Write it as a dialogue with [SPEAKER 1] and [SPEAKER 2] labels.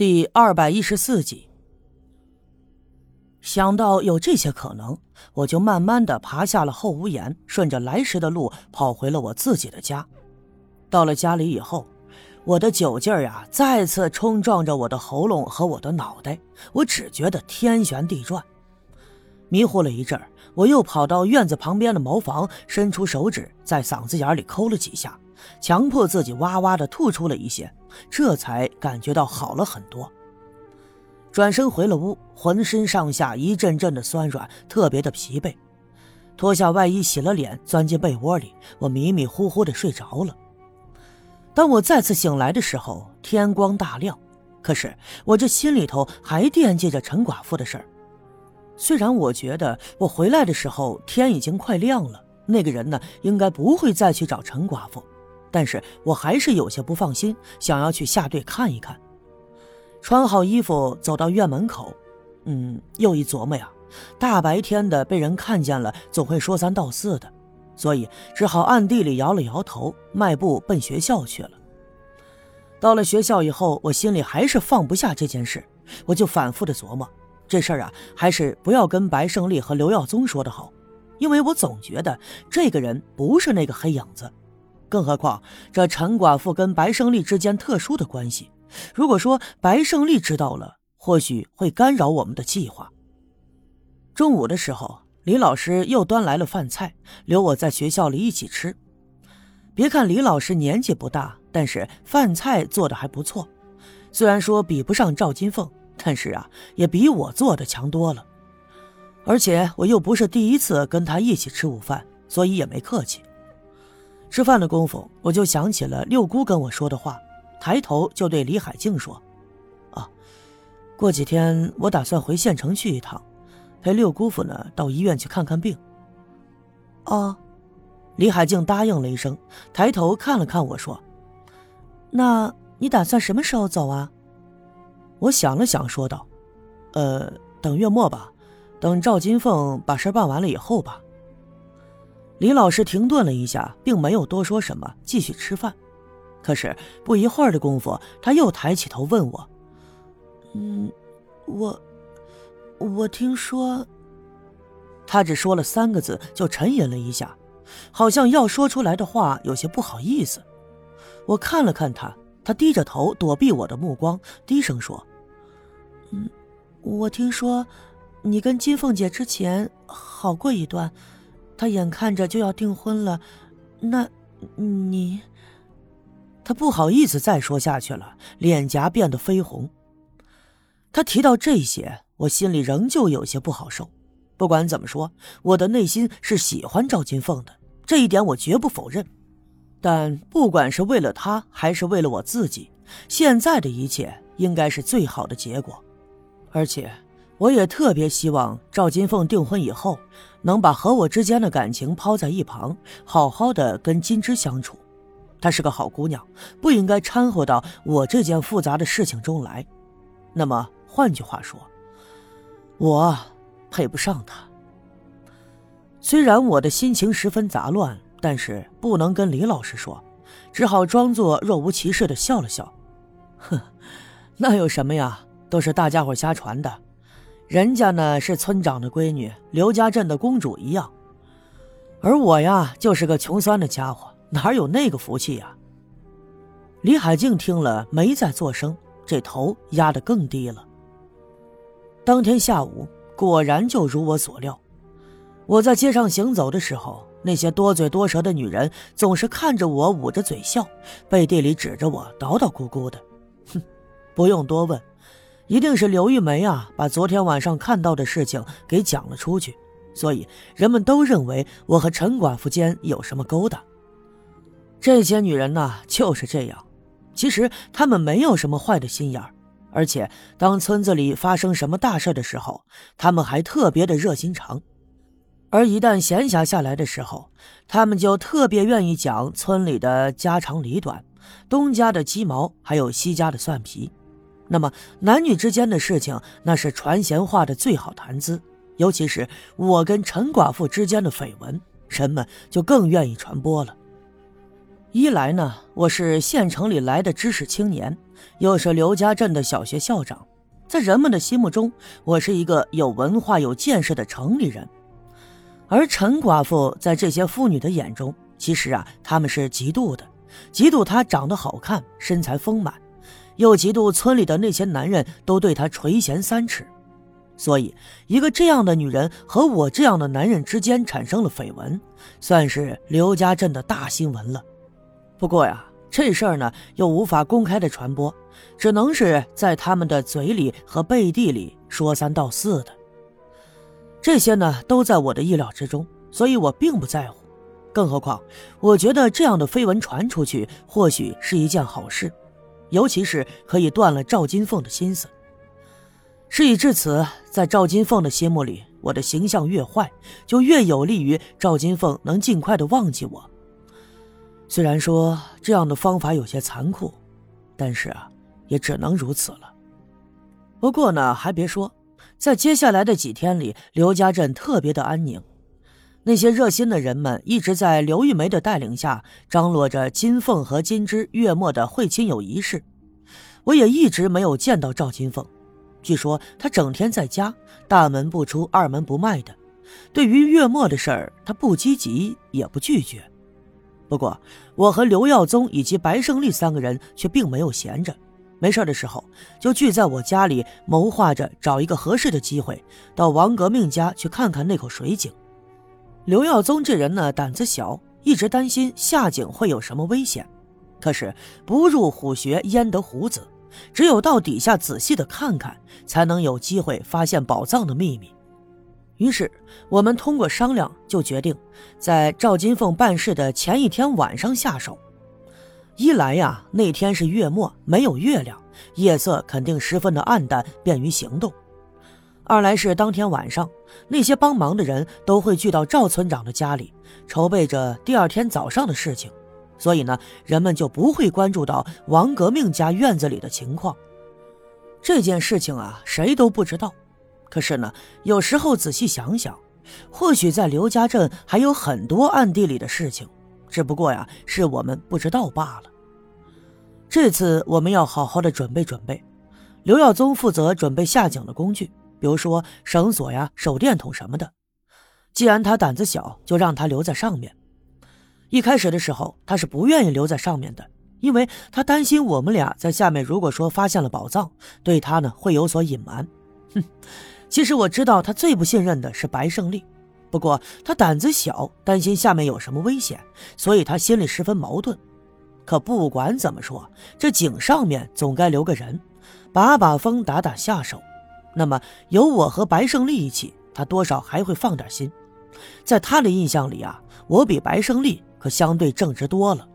[SPEAKER 1] 第二百一十四集。想到有这些可能，我就慢慢的爬下了后屋檐，顺着来时的路跑回了我自己的家。到了家里以后，我的酒劲儿呀再次冲撞着我的喉咙和我的脑袋，我只觉得天旋地转。迷糊了一阵我又跑到院子旁边的茅房，伸出手指在嗓子眼里抠了几下。强迫自己哇哇的吐出了一些，这才感觉到好了很多。转身回了屋，浑身上下一阵阵的酸软，特别的疲惫。脱下外衣，洗了脸，钻进被窝里，我迷迷糊糊的睡着了。当我再次醒来的时候，天光大亮，可是我这心里头还惦记着陈寡妇的事儿。虽然我觉得我回来的时候天已经快亮了，那个人呢应该不会再去找陈寡妇。但是我还是有些不放心，想要去下队看一看。穿好衣服，走到院门口，嗯，又一琢磨呀，大白天的被人看见了，总会说三道四的，所以只好暗地里摇了摇头，迈步奔学校去了。到了学校以后，我心里还是放不下这件事，我就反复的琢磨，这事儿啊，还是不要跟白胜利和刘耀宗说的好，因为我总觉得这个人不是那个黑影子。更何况，这陈寡妇跟白胜利之间特殊的关系，如果说白胜利知道了，或许会干扰我们的计划。中午的时候，李老师又端来了饭菜，留我在学校里一起吃。别看李老师年纪不大，但是饭菜做的还不错。虽然说比不上赵金凤，但是啊，也比我做的强多了。而且我又不是第一次跟他一起吃午饭，所以也没客气。吃饭的功夫，我就想起了六姑跟我说的话，抬头就对李海静说：“啊，过几天我打算回县城去一趟，陪六姑父呢到医院去看看病。”哦，李海静答应了一声，抬头看了看我说：“那你打算什么时候走啊？”我想了想，说道：“呃，等月末吧，等赵金凤把事办完了以后吧。”李老师停顿了一下，并没有多说什么，继续吃饭。可是不一会儿的功夫，他又抬起头问我：“嗯，我，我听说。”他只说了三个字，就沉吟了一下，好像要说出来的话有些不好意思。我看了看他，他低着头躲避我的目光，低声说：“嗯，我听说，你跟金凤姐之前好过一段。”他眼看着就要订婚了，那，你……他不好意思再说下去了，脸颊变得绯红。他提到这些，我心里仍旧有些不好受。不管怎么说，我的内心是喜欢赵金凤的，这一点我绝不否认。但不管是为了他，还是为了我自己，现在的一切应该是最好的结果，而且。我也特别希望赵金凤订婚以后，能把和我之间的感情抛在一旁，好好的跟金枝相处。她是个好姑娘，不应该掺和到我这件复杂的事情中来。那么换句话说，我配不上她。虽然我的心情十分杂乱，但是不能跟李老师说，只好装作若无其事的笑了笑。哼，那有什么呀？都是大家伙瞎传的。人家呢是村长的闺女，刘家镇的公主一样，而我呀就是个穷酸的家伙，哪有那个福气呀？李海静听了没再作声，这头压得更低了。当天下午果然就如我所料，我在街上行走的时候，那些多嘴多舌的女人总是看着我捂着嘴笑，背地里指着我叨叨咕咕的。哼，不用多问。一定是刘玉梅啊，把昨天晚上看到的事情给讲了出去，所以人们都认为我和陈寡妇间有什么勾当。这些女人呢，就是这样。其实她们没有什么坏的心眼儿，而且当村子里发生什么大事的时候，她们还特别的热心肠。而一旦闲暇下来的时候，她们就特别愿意讲村里的家长里短，东家的鸡毛，还有西家的蒜皮。那么，男女之间的事情，那是传闲话的最好谈资。尤其是我跟陈寡妇之间的绯闻，人们就更愿意传播了。一来呢，我是县城里来的知识青年，又是刘家镇的小学校长，在人们的心目中，我是一个有文化、有见识的城里人。而陈寡妇在这些妇女的眼中，其实啊，他们是嫉妒的，嫉妒她长得好看，身材丰满，又嫉妒村里的那些男人都对她垂涎三尺。所以，一个这样的女人和我这样的男人之间产生了绯闻，算是刘家镇的大新闻了。不过呀，这事儿呢又无法公开的传播，只能是在他们的嘴里和背地里说三道四的。这些呢都在我的意料之中，所以我并不在乎。更何况，我觉得这样的绯闻传出去，或许是一件好事，尤其是可以断了赵金凤的心思。事已至此，在赵金凤的心目里，我的形象越坏，就越有利于赵金凤能尽快的忘记我。虽然说这样的方法有些残酷，但是啊，也只能如此了。不过呢，还别说，在接下来的几天里，刘家镇特别的安宁。那些热心的人们一直在刘玉梅的带领下张罗着金凤和金枝月末的会亲友仪式。我也一直没有见到赵金凤。据说他整天在家，大门不出，二门不迈的。对于月末的事儿，他不积极，也不拒绝。不过，我和刘耀宗以及白胜利三个人却并没有闲着，没事的时候就聚在我家里，谋划着找一个合适的机会到王革命家去看看那口水井。刘耀宗这人呢，胆子小，一直担心下井会有什么危险。可是不入虎穴，焉得虎子？只有到底下仔细的看看，才能有机会发现宝藏的秘密。于是我们通过商量，就决定在赵金凤办事的前一天晚上下手。一来呀，那天是月末，没有月亮，夜色肯定十分的暗淡，便于行动；二来是当天晚上，那些帮忙的人都会聚到赵村长的家里，筹备着第二天早上的事情。所以呢，人们就不会关注到王革命家院子里的情况。这件事情啊，谁都不知道。可是呢，有时候仔细想想，或许在刘家镇还有很多暗地里的事情，只不过呀，是我们不知道罢了。这次我们要好好的准备准备。刘耀宗负责准备下井的工具，比如说绳索呀、手电筒什么的。既然他胆子小，就让他留在上面。一开始的时候，他是不愿意留在上面的，因为他担心我们俩在下面，如果说发现了宝藏，对他呢会有所隐瞒。哼，其实我知道他最不信任的是白胜利，不过他胆子小，担心下面有什么危险，所以他心里十分矛盾。可不管怎么说，这井上面总该留个人，把把风，打打下手。那么有我和白胜利一起，他多少还会放点心。在他的印象里啊，我比白胜利。可相对正直多了。